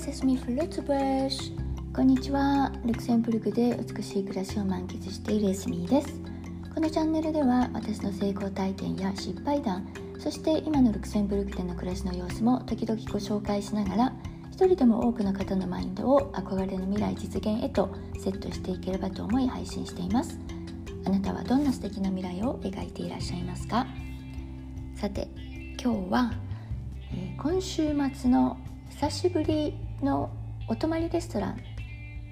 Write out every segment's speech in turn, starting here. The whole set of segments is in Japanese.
セスミフルーツブラッシュこんにちは。ルクセンブルクで美しい暮らしを満喫しているエスミーです。このチャンネルでは私の成功体験や失敗談そして今のルクセンブルクでの暮らしの様子も時々ご紹介しながら一人でも多くの方のマインドを憧れの未来実現へとセットしていければと思い配信しています。あなたはどんな素敵な未来を描いていらっしゃいますか？さて今日は、えー、今週末の久しぶりのお泊まりレストラン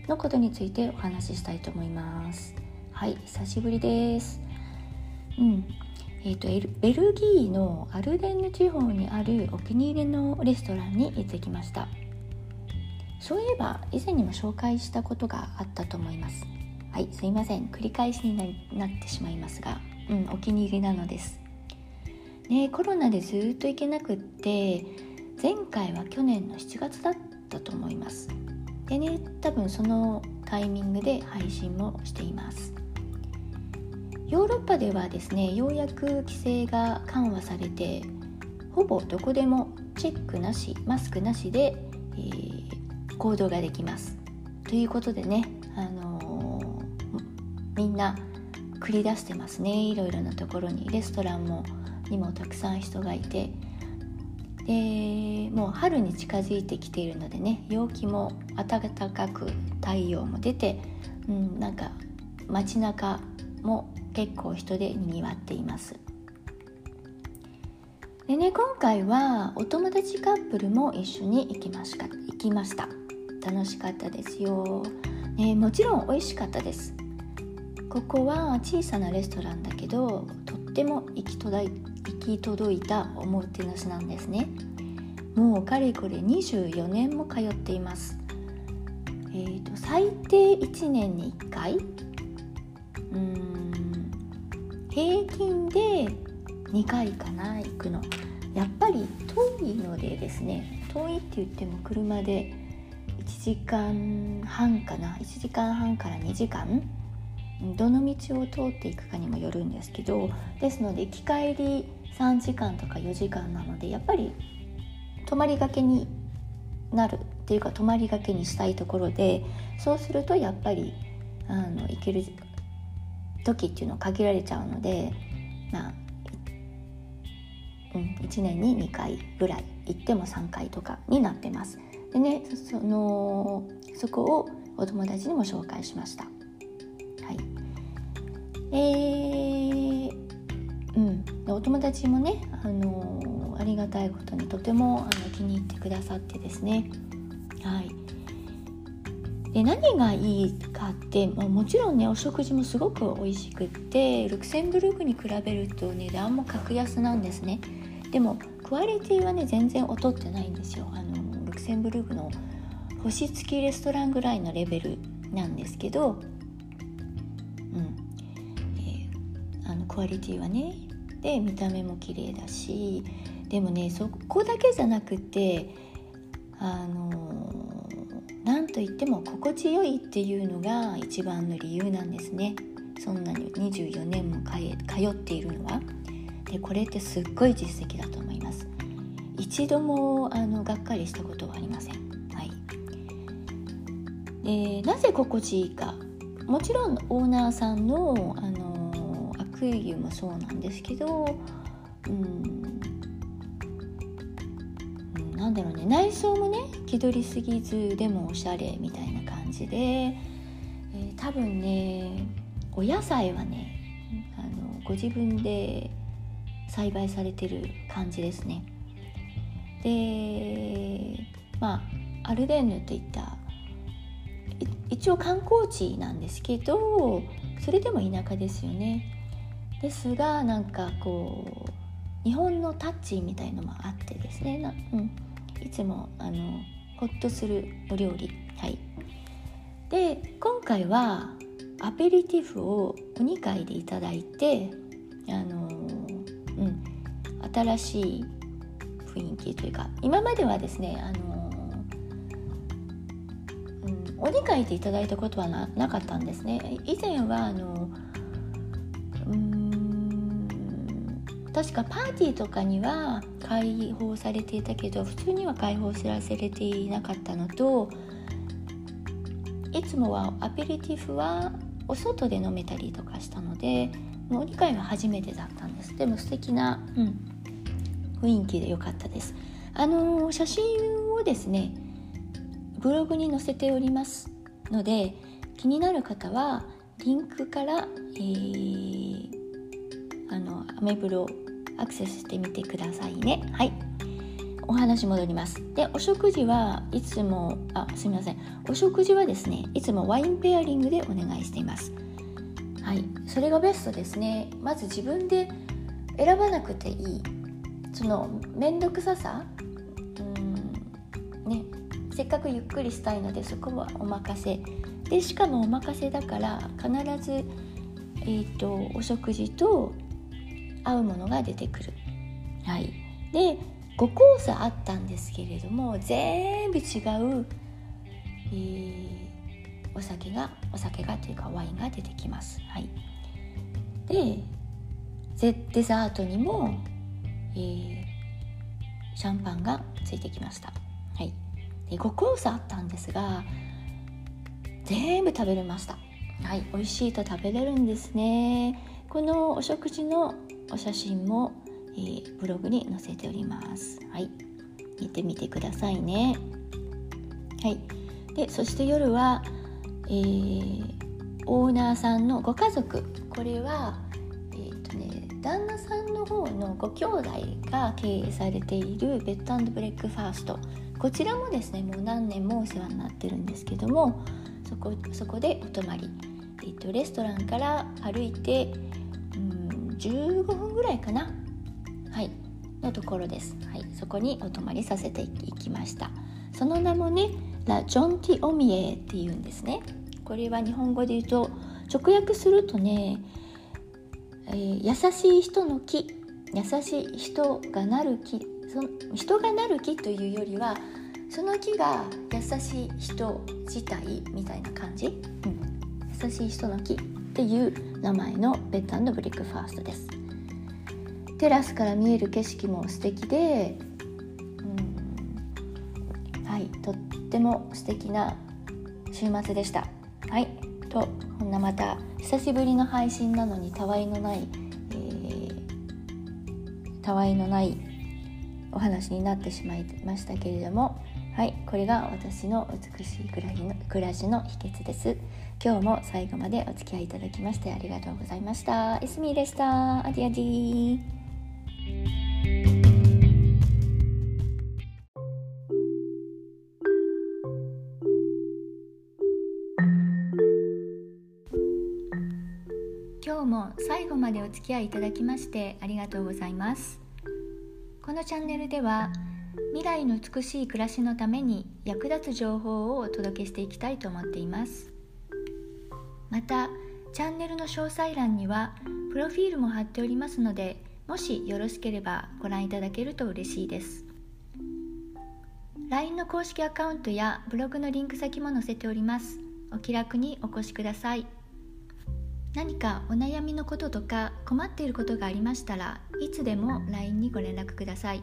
のことについてお話ししたいと思います。はい久しぶりです。うん。えーと、ベルギーのアルデンヌ地方にあるお気に入りのレストランに行ってきました。そういえば以前にも紹介したことがあったと思います。はいすいません。繰り返しになってしまいますが。うんお気に入りなのです。ねコロナでずっと行けなくって前回は去年の7月だったと思います。でね多分そのタイミングで配信もしています。ヨーロッパではですねようやく規制が緩和されてほぼどこでもチェックなしマスクなしで、えー、行動ができます。ということでね、あのー、みんな繰り出してますね。いろいろなところに。レストランもにもたくさん人がいてでもう春に近づいてきているのでね陽気も暖かく太陽も出て、うん、なんか街中も結構人でにぎわっています。でね今回はお友達カップルも一緒に行きました。行きました。楽しかったですよ、ね、もちろん美味しかったです。ここは小さなレストランだけどとっても行き届い行き届いたおもてなしなんですね。もうかれこれ24年も通っています。えーと、最低1年に1回。うん。平均で2回かな行くの。やっぱり遠いのでですね遠いって言っても車で1時間半かな。1時間半から2時間。どの道を通っていくかにもよるんですけどですので行き帰り3時間とか4時間なのでやっぱり泊まりがけになるっていうか泊まりがけにしたいところでそうするとやっぱりあの行ける時っていうのは限られちゃうのでまあ、うん、1年に2回ぐらい行っても3回とかになってます。でねそのそこをお友達にも紹介しました。はい、えーうん、お友達もね、あの、ありがたいことにとてもあの気に入ってくださってですね、はい、で何がいいかって、まあ、もちろんねお食事もすごく美味しくってルクセンブルクに比べると値段も格安なんですね。でもクオリティはね全然劣ってないんですよ。あのルクセンブルクの星付きレストランぐらいのレベルなんですけど、うん、のクオリティはね。で見た目も綺麗だし。でもねそこだけじゃなくてあの何と言っても心地よいっていうのが一番の理由なんですね。そんなに24年も通っているのは。でこれってすっごい実績だと思います。一度もあのがっかりしたことはありません。はい。でなぜ心地いいか。もちろんオーナーさんのあのクイユもそうなんですけどうん。なんだろうね。内装もね気取りすぎずでもおしゃれみたいな感じで、えー、多分ねお野菜はねあのご自分で栽培されてる感じですね。でまあアルデンヌといった一応観光地なんですけどそれでも田舎ですよね。ですがなんかこう日本のタッチみたいのもあってですねな、うん、いつもあのホッとするお料理はい。で今回はアペリティフをお2回でいただいてあのうん。新しい雰囲気というか今まではですねあの、うん、お2回でいただいたことはなかったんですね。以前はあの確かパーティーとかには開放されていたけど普通には開放されていなかったのといつもはアペリティフはお外で飲めたりとかしたのでもう2回は初めてだったんです。でも素敵な、うん、雰囲気で良かったです。あのー、写真をですねブログに載せておりますので気になる方はリンクから、えー、あのアメブロアクセスしてみてくださいね。はい。お話戻ります。でお食事はいつもあすみません。お食事はですねいつもワインペアリングでお願いしています。はい。それがベストですね。まず自分で選ばなくていいその面倒くささうんねせっかくゆっくりしたいのでそこはお任せ。でしかもお任せだから必ず、えーと、お食事と合うものが出てくる。はい、で5コースあったんですけれども全部違う、えー、お酒がお酒がというかワインが出てきます。はい、でデザートにも、えー、シャンパンがついてきました。はい、で5コースあったんですが全部食べれましたはい美味しいと食べれるんですねこのお食事のお写真も、えー、ブログに載せております。はい。見てみてくださいね。はい。でそして夜は、えー、オーナーさんのご家族。これはえっ、ー、とね旦那さんの方のご兄弟が経営されているベッドブレックファースト。こちらもですねもう何年もお世話になってるんですけどもそこそこでお泊まり、えーと、レストランから歩いてうん15分ぐらいかな。はい。のところです、はい、そこにお泊まりさせていきました。その名もねラ・ジョンティ・オミエっていうんですね。これは日本語で言うと直訳するとね、えー、優しい人の木優しい人がなる木その人がなる木というよりはその木が優しい人自体みたいな感じ、うん、優しい人の木っていう名前のベッドブリックファーストです。テラスから見える景色も素敵で、うん、はいとっても素敵な週末でした。はいとこんなまた久しぶりの配信なのにたわいのない、えー、たわいのないお話になってしまいましたけれどもはいこれが私の美しい暮らしの暮らしの秘訣です。今日も最後までお付き合いいただきましてありがとうございました。エスミーでした。アディアディ今日も最後までお付き合いいただきましてありがとうございます。このチャンネルでは未来の美しい暮らしのために役立つ情報をお届けしていきたいと思っています。またチャンネルの詳細欄にはプロフィールも貼っておりますのでもしよろしければご覧いただけると嬉しいです。LINE の公式アカウントやブログのリンク先も載せております。お気楽にお越しください。何かお悩みのこととか困っていることがありましたらいつでも LINE にご連絡ください。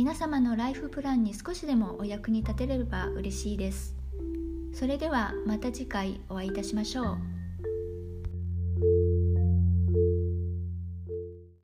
皆様のライフプランに少しでもお役に立てれば嬉しいです。それではまた次回お会いいたしましょう。